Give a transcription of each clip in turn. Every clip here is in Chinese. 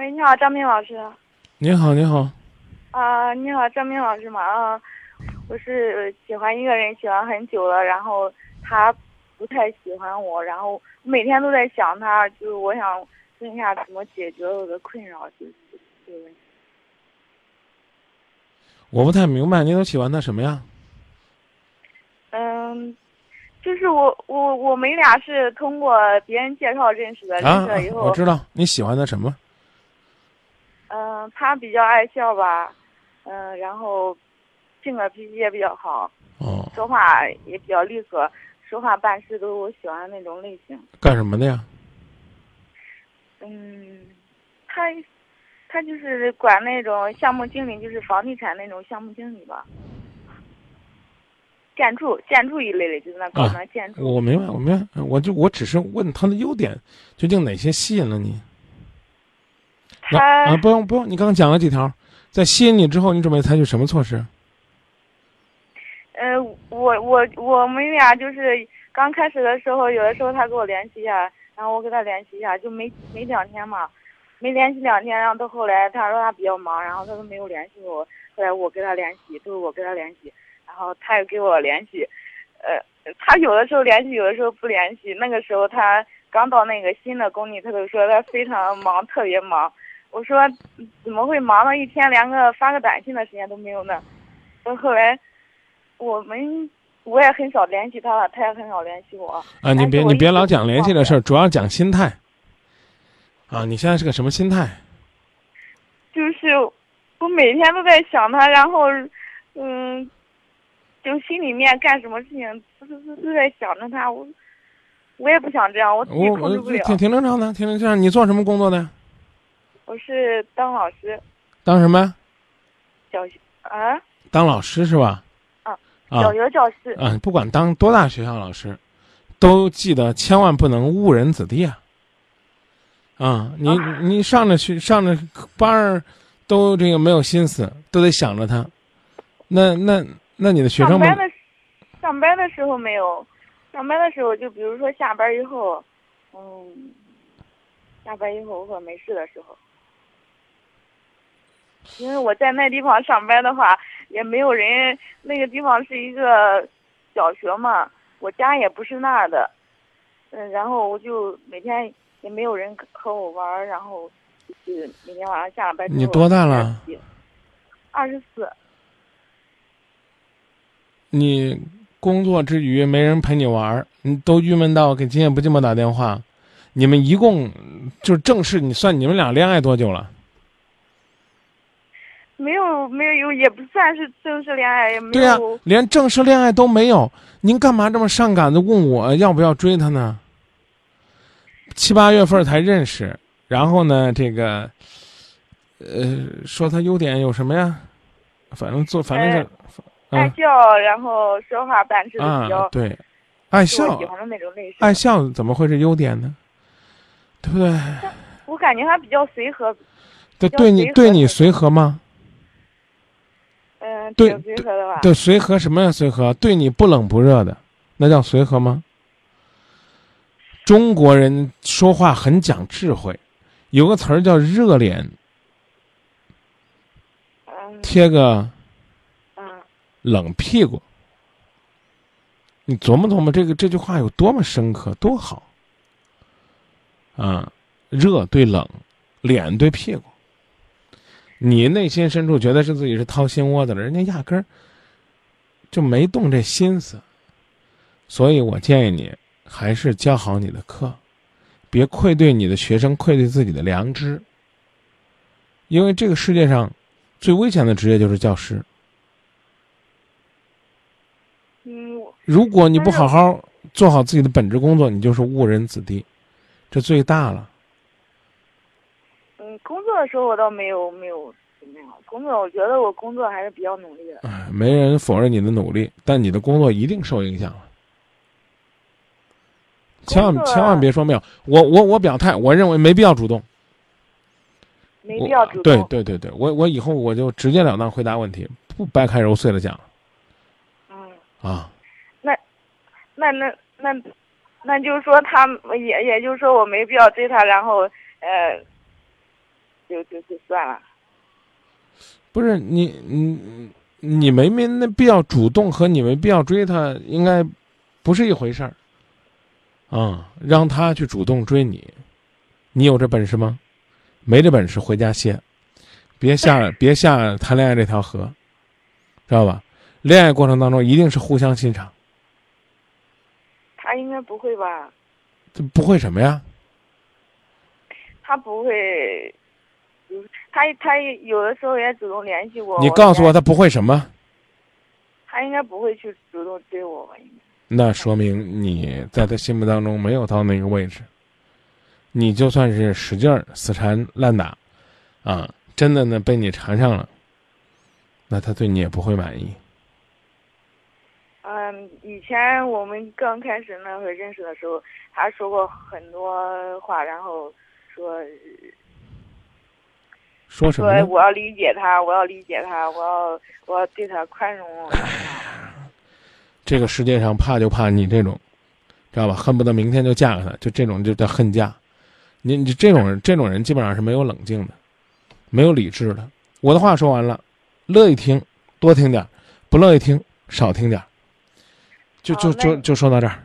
喂，你好，张明老师。你好，你好。啊，你好，张明老师吗？啊，我是喜欢一个人，喜欢很久了，然后他不太喜欢我，然后每天都在想他，就是我想问一下怎么解决我的困扰，就是这个问题。我不太明白，你都喜欢他什么呀？嗯，就是我我我们俩是通过别人介绍认识的，认识了以后，我知道你喜欢他什么。嗯，他比较爱笑吧，嗯，然后性格脾气也比较好，哦，说话也比较利索，说话办事都是我喜欢的那种类型。干什么的呀？嗯，他他就是管那种项目经理，就是房地产那种项目经理吧，建筑建筑一类的，就是那搞那建筑。我明白，我明白，我就我只是问他的优点，究竟哪些吸引了你？他啊，不用不用，你刚刚讲了几条，在吸引你之后，你准备采取什么措施？呃，我我我们俩就是刚开始的时候，有的时候他给我联系一下，然后我给他联系一下，就没没两天嘛，没联系两天，然后到后来他说他比较忙，然后他都没有联系我，后来我跟他联系，都是我跟他联系，然后他也给我联系，呃，他有的时候联系，有的时候不联系。那个时候他刚到那个新的工地，他就说他非常忙，特别忙。我说怎么会忙到一天连个发个短信的时间都没有呢？到后来我们我也很少联系他了，他也很少联系我。啊，你别你别老讲联系的事儿，主要讲心态。啊，你现在是个什么心态？就是我每天都在想他，然后嗯，就心里面干什么事情都都都在想着他。我我也不想这样，我自己控制不了。挺挺正常的，挺正常。你做什么工作的？我是当老师，当什么？小学啊？当老师是吧？啊，小学教师。嗯，不管当多大学校老师，都记得千万不能误人子弟啊！啊，你你上着去上着班儿，都这个没有心思，都得想着他。那那那你的学生们？上班的上班的时候没有，上班的时候就比如说下班以后，嗯，下班以后或者没事的时候。因为我在那地方上班的话，也没有人。那个地方是一个小学嘛，我家也不是那儿的。嗯，然后我就每天也没有人和我玩，然后就是每天晚上下了班。你多大了？二十四。你工作之余没人陪你玩，你都郁闷到给今夜不寂寞打电话。你们一共就正式你算你们俩恋爱多久了？没有没有有，也不算是正式恋爱，也没有。对呀，连正式恋爱都没有，您干嘛这么上赶着问我要不要追他呢？七八月份才认识，然后呢，这个，呃，说他优点有什么呀？反正做，反正是爱笑，然后说话办事比较对，爱笑，喜欢的那种类型。爱笑怎么会是优点呢？对不对？我感觉他比较随和。对，对你对你随和吗？嗯，对随和的吧？对，随和什么呀？随和对你不冷不热的，那叫随和吗？中国人说话很讲智慧，有个词儿叫热脸，贴个冷屁股。你琢磨琢磨，这个这句话有多么深刻，多好啊！热对冷，脸对屁股。你内心深处觉得是自己是掏心窝子了，人家压根儿就没动这心思，所以我建议你还是教好你的课，别愧对你的学生，愧对自己的良知。因为这个世界上最危险的职业就是教师。嗯，如果你不好好做好自己的本职工作，你就是误人子弟，这最大了。工作的时候我倒没有没有怎么样，工作我觉得我工作还是比较努力的。哎，没人否认你的努力，但你的工作一定受影响了。千万千万别说没有，我我我表态，我认为没必要主动。没必要主动。对对对对，我我以后我就直截了当回答问题，不掰开揉碎了讲。嗯。啊。那，那那那，那就是说他也也就是说我没必要追他，然后呃。就就就算了。不是你你你没没那必要主动和你没必要追他，应该不是一回事儿。啊，让他去主动追你，你有这本事吗？没这本事，回家歇，别下别下谈恋爱这条河，知道吧？恋爱过程当中一定是互相欣赏。他应该不会吧？这不会什么呀？他不会，他他有的时候也主动联系我。你告诉我他不会什么？他应该不会去主动追我吧？应该。那说明你在他心目当中没有到那个位置。你就算是使劲儿死缠烂打，啊，真的呢被你缠上了，那他对你也不会满意。嗯，以前我们刚开始那会认识的时候，他说过很多话，然后说说什么？说我要理解他，我要理解他，我要我要对他宽容。这个世界上怕就怕你这种，知道吧？恨不得明天就嫁给他，就这种就叫恨嫁。你你这种人，这种人基本上是没有冷静的，没有理智的。我的话说完了，乐意听多听点不乐意听少听点就就就就说到这儿。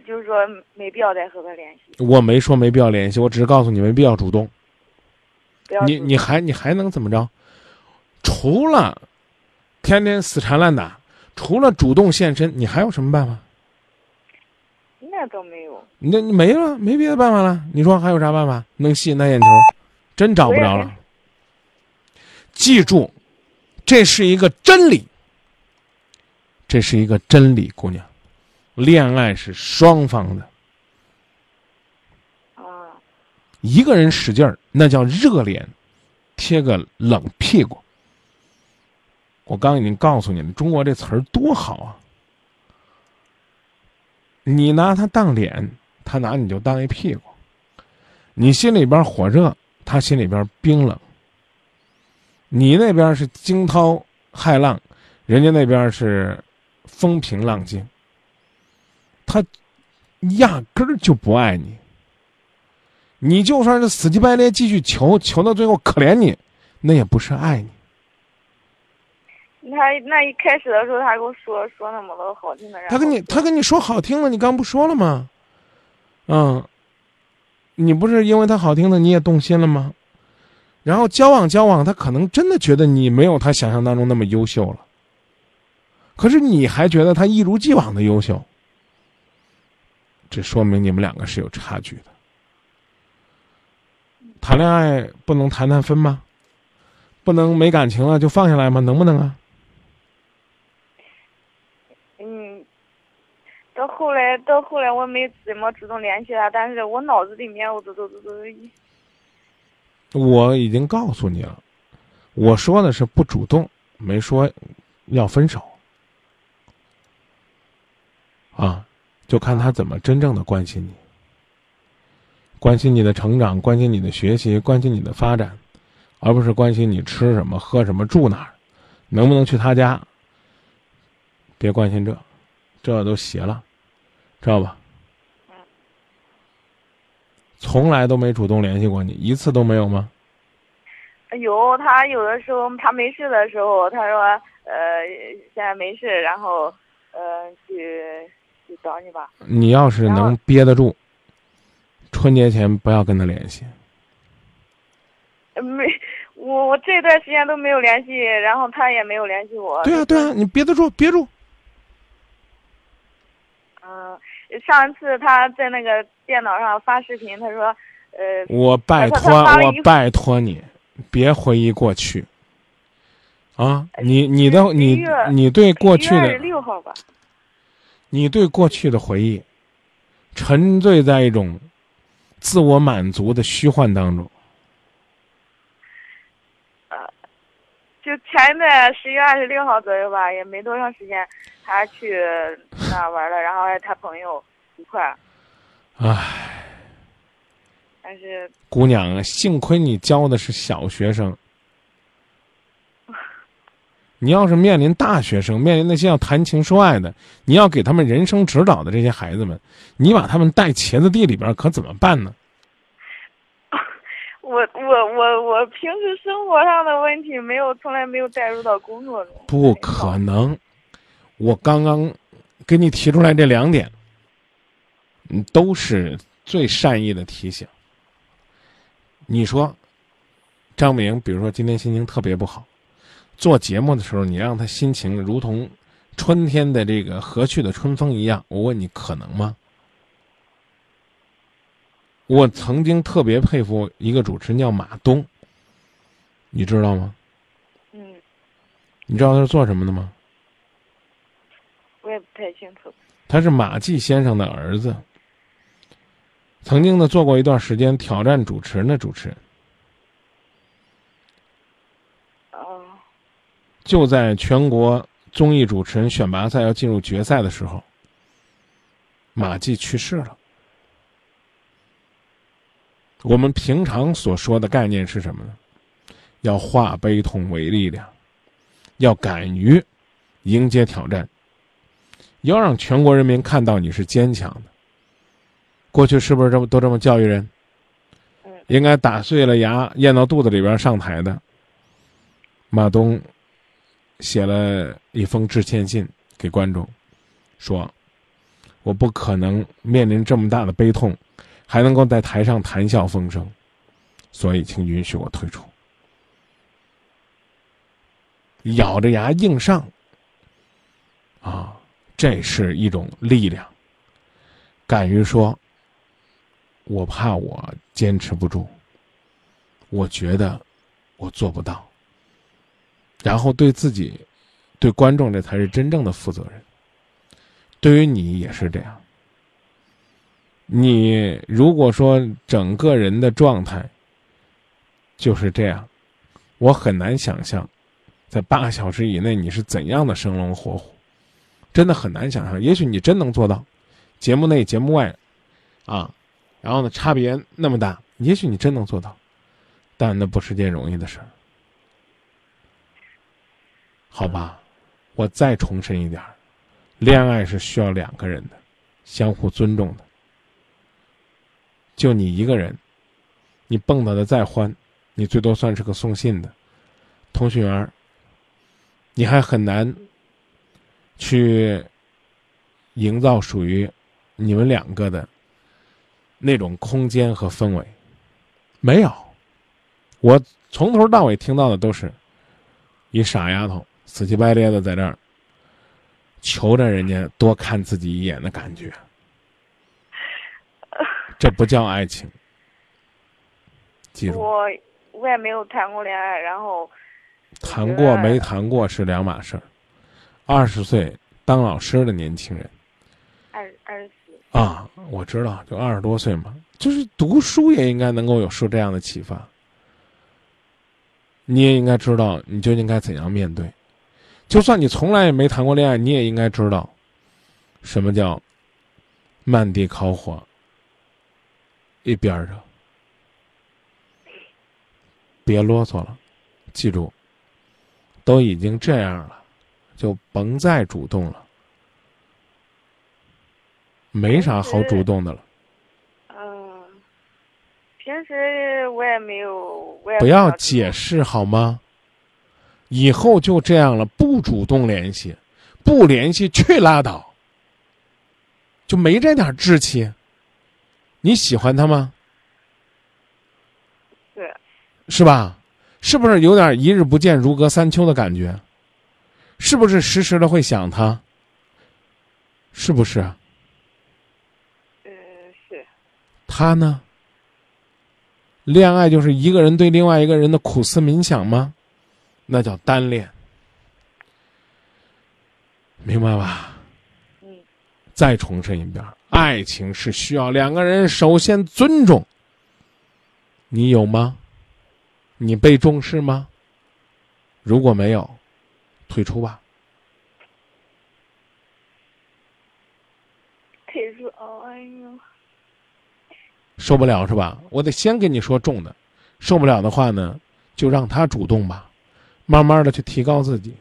就说没必要再和他联系。我没说没必要联系，我只是告诉你没必要主动。要你你还你还能怎么着？除了。天天死缠烂打，除了主动现身，你还有什么办法？那倒没有。那你没了，没别的办法了。你说还有啥办法能吸引他眼球？真找不着了。记住，这是一个真理。这是一个真理，姑娘，恋爱是双方的。啊。一个人使劲儿，那叫热脸贴个冷屁股。我刚已经告诉你了，中国这词儿多好啊！你拿他当脸，他拿你就当一屁股。你心里边火热，他心里边冰冷。你那边是惊涛骇浪，人家那边是风平浪静。他压根儿就不爱你。你就算是死乞白赖继续求，求到最后可怜你，那也不是爱你。他那一开始的时候，他跟我说说那么多好听的，他跟你他跟你说好听的，你刚不说了吗？嗯，你不是因为他好听的你也动心了吗？然后交往交往，他可能真的觉得你没有他想象当中那么优秀了。可是你还觉得他一如既往的优秀，这说明你们两个是有差距的。谈恋爱不能谈谈分吗？不能没感情了就放下来吗？能不能啊？嗯到后来，到后来我没怎么主动联系他，但是我脑子里面我都都都都。我已经告诉你了，我说的是不主动，没说要分手。啊，就看他怎么真正的关心你，关心你的成长，关心你的学习，关心你的发展，而不是关心你吃什么、喝什么、住哪儿，能不能去他家。别关心这，这都邪了。知道吧？从来都没主动联系过你，一次都没有吗？有，他有的时候他没事的时候，他说：“呃，现在没事，然后，呃，去去找你吧。”你要是能憋得住，春节前不要跟他联系。没，我我这段时间都没有联系，然后他也没有联系我。对啊，对啊，你憋得住，憋住。嗯，上一次他在那个电脑上发视频，他说：“呃，我拜托，我拜托你，别回忆过去。啊，你你的你你对过去的六号吧，你对过去的回忆，沉醉在一种自我满足的虚幻当中。呃，就前一段十月二十六号左右吧，也没多长时间。”他去那玩了，然后他朋友一块儿。唉，但是姑娘，幸亏你教的是小学生。你要是面临大学生，面临那些要谈情说爱的，你要给他们人生指导的这些孩子们，你把他们带茄子地里边，可怎么办呢？我我我我平时生活上的问题没有，从来没有带入到工作中。不可能，我刚刚给你提出来这两点，嗯，都是最善意的提醒。你说，张明，比如说今天心情特别不好，做节目的时候，你让他心情如同春天的这个和煦的春风一样，我问你，可能吗？我曾经特别佩服一个主持人叫马东，你知道吗？嗯，你知道他是做什么的吗？我也不太清楚。他是马季先生的儿子，曾经呢做过一段时间挑战主持人的主持人。哦，就在全国综艺主持人选拔赛要进入决赛的时候，马季去世了。我们平常所说的概念是什么呢？要化悲痛为力量，要敢于迎接挑战，要让全国人民看到你是坚强的。过去是不是这么都这么教育人？嗯，应该打碎了牙咽到肚子里边上台的。马东写了一封致歉信给观众，说：“我不可能面临这么大的悲痛。”还能够在台上谈笑风生，所以请允许我退出。咬着牙硬上，啊，这是一种力量。敢于说，我怕我坚持不住，我觉得我做不到。然后对自己、对观众，这才是真正的负责任。对于你也是这样。你如果说整个人的状态就是这样，我很难想象，在八个小时以内你是怎样的生龙活虎，真的很难想象。也许你真能做到，节目内节目外，啊，然后呢差别那么大，也许你真能做到，但那不是件容易的事儿，好吧？我再重申一点，恋爱是需要两个人的，相互尊重的。就你一个人，你蹦跶的再欢，你最多算是个送信的通讯员你还很难去营造属于你们两个的那种空间和氛围。没有，我从头到尾听到的都是一傻丫头死乞白咧的在这儿求着人家多看自己一眼的感觉。这不叫爱情，记住。我我也没有谈过恋爱，然后谈过没谈过是两码事儿。二十岁当老师的年轻人，二二十四啊，我知道，就二十多岁嘛，就是读书也应该能够有受这样的启发。你也应该知道，你究竟该怎样面对。就算你从来也没谈过恋爱，你也应该知道，什么叫漫地烤火。一边着，别啰嗦了，记住，都已经这样了，就甭再主动了，没啥好主动的了。嗯，平时我也没有，我也不要解释好吗？以后就这样了，不主动联系，不联系去拉倒，就没这点志气。你喜欢他吗？对，是吧？是不是有点一日不见如隔三秋的感觉？是不是时时的会想他？是不是？嗯，是。他呢？恋爱就是一个人对另外一个人的苦思冥想吗？那叫单恋，明白吧？嗯。再重申一遍。爱情是需要两个人首先尊重，你有吗？你被重视吗？如果没有，退出吧。退出，哎呦，受不了是吧？我得先跟你说重的，受不了的话呢，就让他主动吧，慢慢的去提高自己，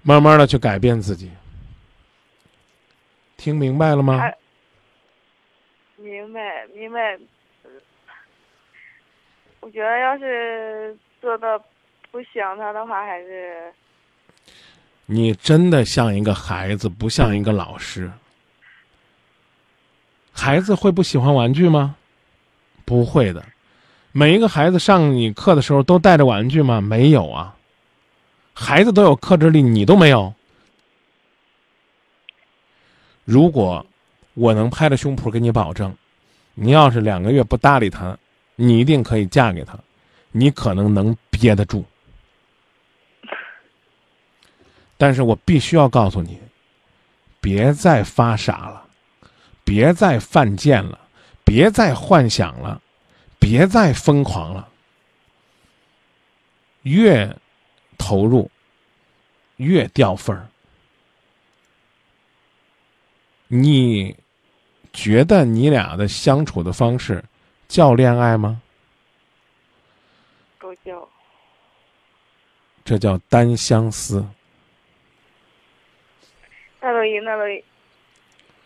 慢慢的去改变自己。听明白了吗？明白，明白。我觉得要是做的不想他的话，还是你真的像一个孩子，不像一个老师。孩子会不喜欢玩具吗？不会的。每一个孩子上你课的时候都带着玩具吗？没有啊。孩子都有克制力，你都没有。如果我能拍着胸脯给你保证，你要是两个月不搭理他，你一定可以嫁给他，你可能能憋得住。但是我必须要告诉你，别再发傻了，别再犯贱了，别再幻想了，别再疯狂了。越投入，越掉份儿。你觉得你俩的相处的方式叫恋爱吗？不叫。这叫单相思。那都一那都一。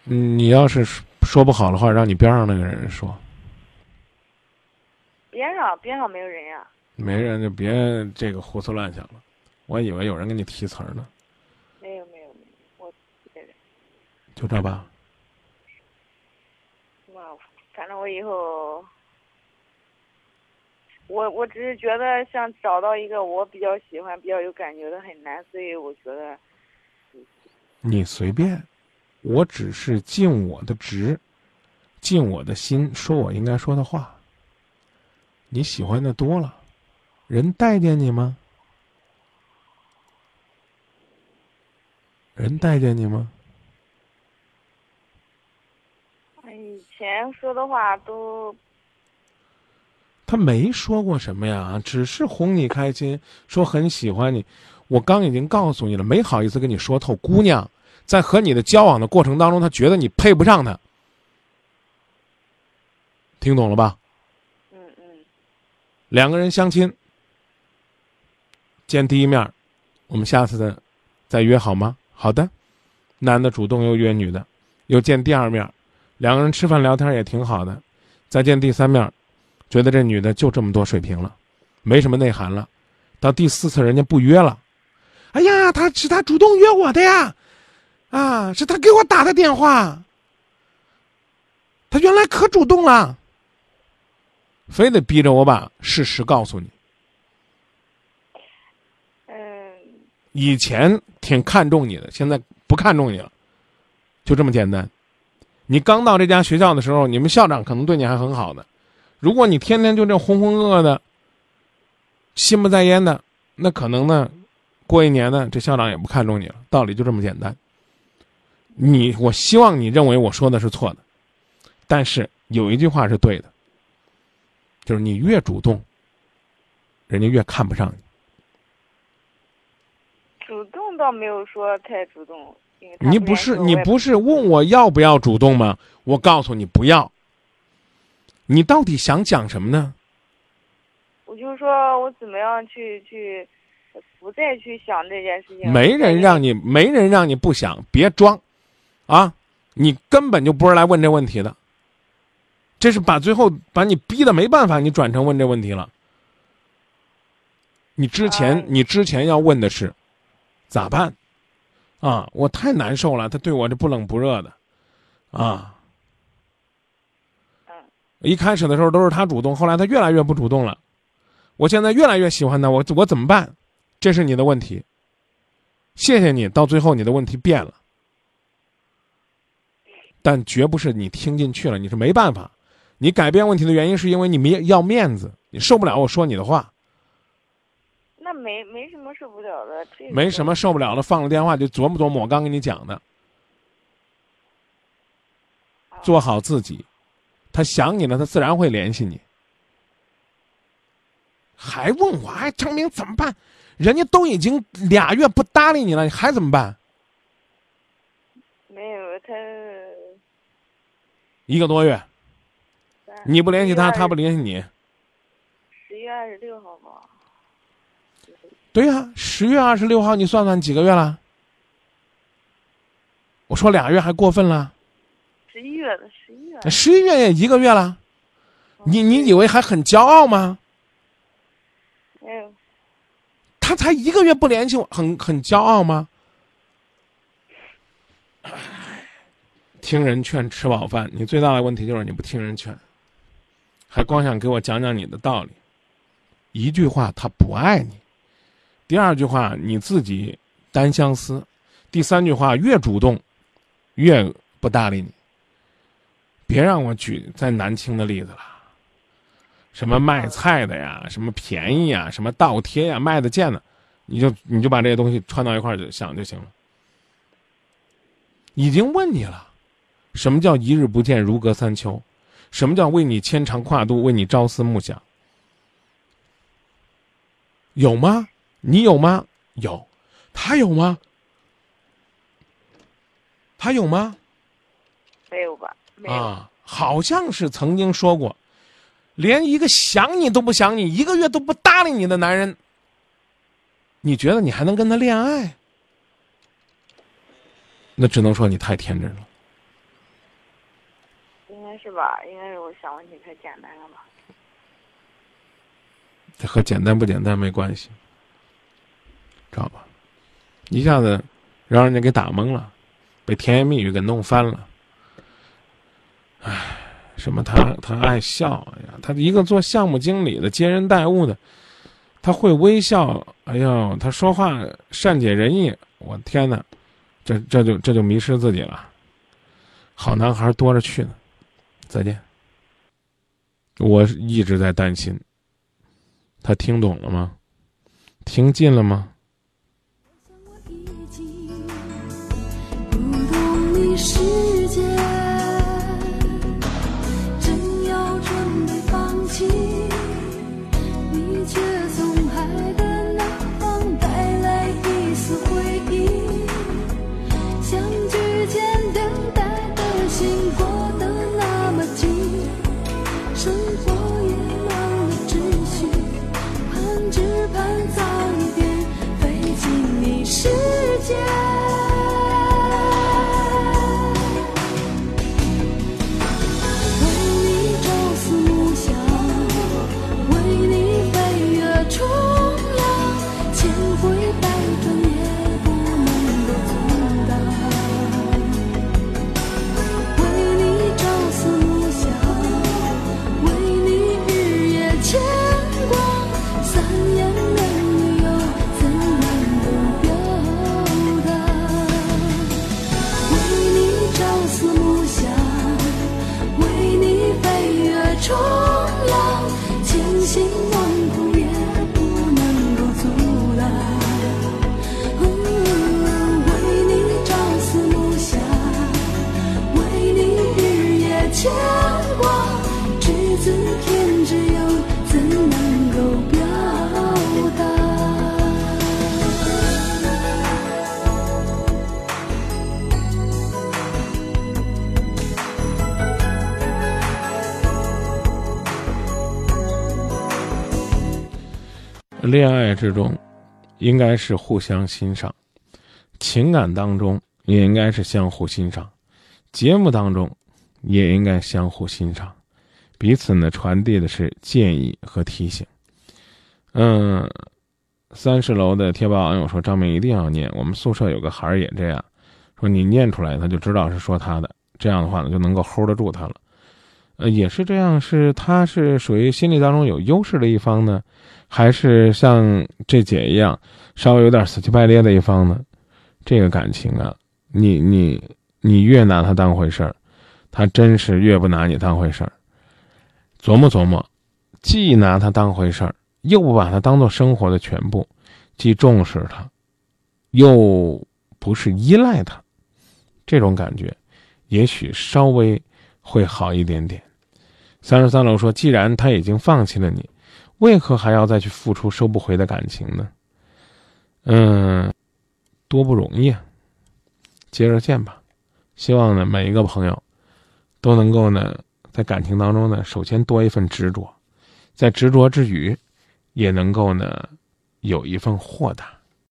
你要是说不好的话，让你边上那个人说。边上边上没有人呀。没人就别这个胡思乱想了。我以为有人给你提词儿呢。没有没有没有，我一个人。就这吧。那反正我以后，我我只是觉得想找到一个我比较喜欢、比较有感觉的很难，所以我觉得。你随便，我只是尽我的职，尽我的心，说我应该说的话。你喜欢的多了。人待见你吗？人待见你吗？以前说的话都，他没说过什么呀，只是哄你开心，说很喜欢你。我刚已经告诉你了，没好意思跟你说透。姑娘在和你的交往的过程当中，他觉得你配不上他，听懂了吧？两个人相亲。见第一面，我们下次的再约好吗？好的，男的主动又约女的，又见第二面，两个人吃饭聊天也挺好的。再见第三面，觉得这女的就这么多水平了，没什么内涵了。到第四次人家不约了，哎呀，他是他主动约我的呀，啊，是他给我打的电话，他原来可主动了，非得逼着我把事实告诉你。以前挺看重你的，现在不看重你了，就这么简单。你刚到这家学校的时候，你们校长可能对你还很好的。如果你天天就这浑浑噩噩的、心不在焉的，那可能呢，过一年呢，这校长也不看重你了。道理就这么简单。你，我希望你认为我说的是错的，但是有一句话是对的，就是你越主动，人家越看不上你。主动倒没有说太主动，你不是你不是问我要不要主动吗？我告诉你不要。你到底想讲什么呢？我就说我怎么样去去，不再去想这件事情。没人让你，没人让你不想，别装，啊！你根本就不是来问这问题的。这是把最后把你逼的没办法，你转成问这问题了。你之前你之前要问的是。咋办？啊，我太难受了。他对我这不冷不热的，啊。一开始的时候都是他主动，后来他越来越不主动了。我现在越来越喜欢他，我我怎么办？这是你的问题。谢谢你，到最后你的问题变了，但绝不是你听进去了，你是没办法。你改变问题的原因是因为你没要面子，你受不了我说你的话。那没没什么受不了的，这没什么受不了的，放了电话就琢磨琢磨我刚跟你讲的，做好自己，他想你了，他自然会联系你。还问我，哎，张明怎么办？人家都已经俩月不搭理你了，你还怎么办？没有他一个多月，你不联系他，他不联系你。十月二十六号吧。对呀，十月二十六号，你算算几个月了？我说俩月还过分了。十一月的十一月。十一月也一个月了，你你以为还很骄傲吗？没有他才一个月不联系我，很很骄傲吗？听人劝，吃饱饭。你最大的问题就是你不听人劝，还光想给我讲讲你的道理。一句话，他不爱你；第二句话，你自己单相思；第三句话，越主动，越不搭理你。别让我举再难听的例子了，什么卖菜的呀，什么便宜呀，什么倒贴呀，卖的贱的，你就你就把这些东西串到一块儿就想就行了。已经问你了，什么叫一日不见如隔三秋？什么叫为你牵肠挂肚，为你朝思暮想？有吗？你有吗？有，他有吗？他有吗？没有吧？没有。啊，好像是曾经说过，连一个想你都不想你，一个月都不搭理你的男人，你觉得你还能跟他恋爱？那只能说你太天真了。是吧？应该是我想问题太简单了吧？这和简单不简单没关系，知道吧？一下子让人家给打懵了，被甜言蜜语给弄翻了。唉，什么他他爱笑，哎呀，他一个做项目经理的接人待物的，他会微笑，哎呦，他说话善解人意，我天哪，这这就这就迷失自己了。好男孩多着去呢，再见。我一直在担心。他听懂了吗？听进了吗？恋爱之中，应该是互相欣赏；情感当中也应该是相互欣赏；节目当中也应该相互欣赏，彼此呢传递的是建议和提醒。嗯，三十楼的贴吧网友说：“张明一定要念，我们宿舍有个孩儿也这样，说你念出来他就知道是说他的，这样的话呢就能够 hold 得住他了。呃，也是这样，是他是属于心理当中有优势的一方呢。”还是像这姐一样，稍微有点死乞白咧的一方呢，这个感情啊，你你你越拿他当回事儿，他真是越不拿你当回事儿。琢磨琢磨，既拿他当回事儿，又不把他当做生活的全部，既重视他，又不是依赖他，这种感觉，也许稍微会好一点点。三十三楼说，既然他已经放弃了你。为何还要再去付出收不回的感情呢？嗯，多不容易啊！接着见吧。希望呢，每一个朋友都能够呢，在感情当中呢，首先多一份执着，在执着之余，也能够呢，有一份豁达。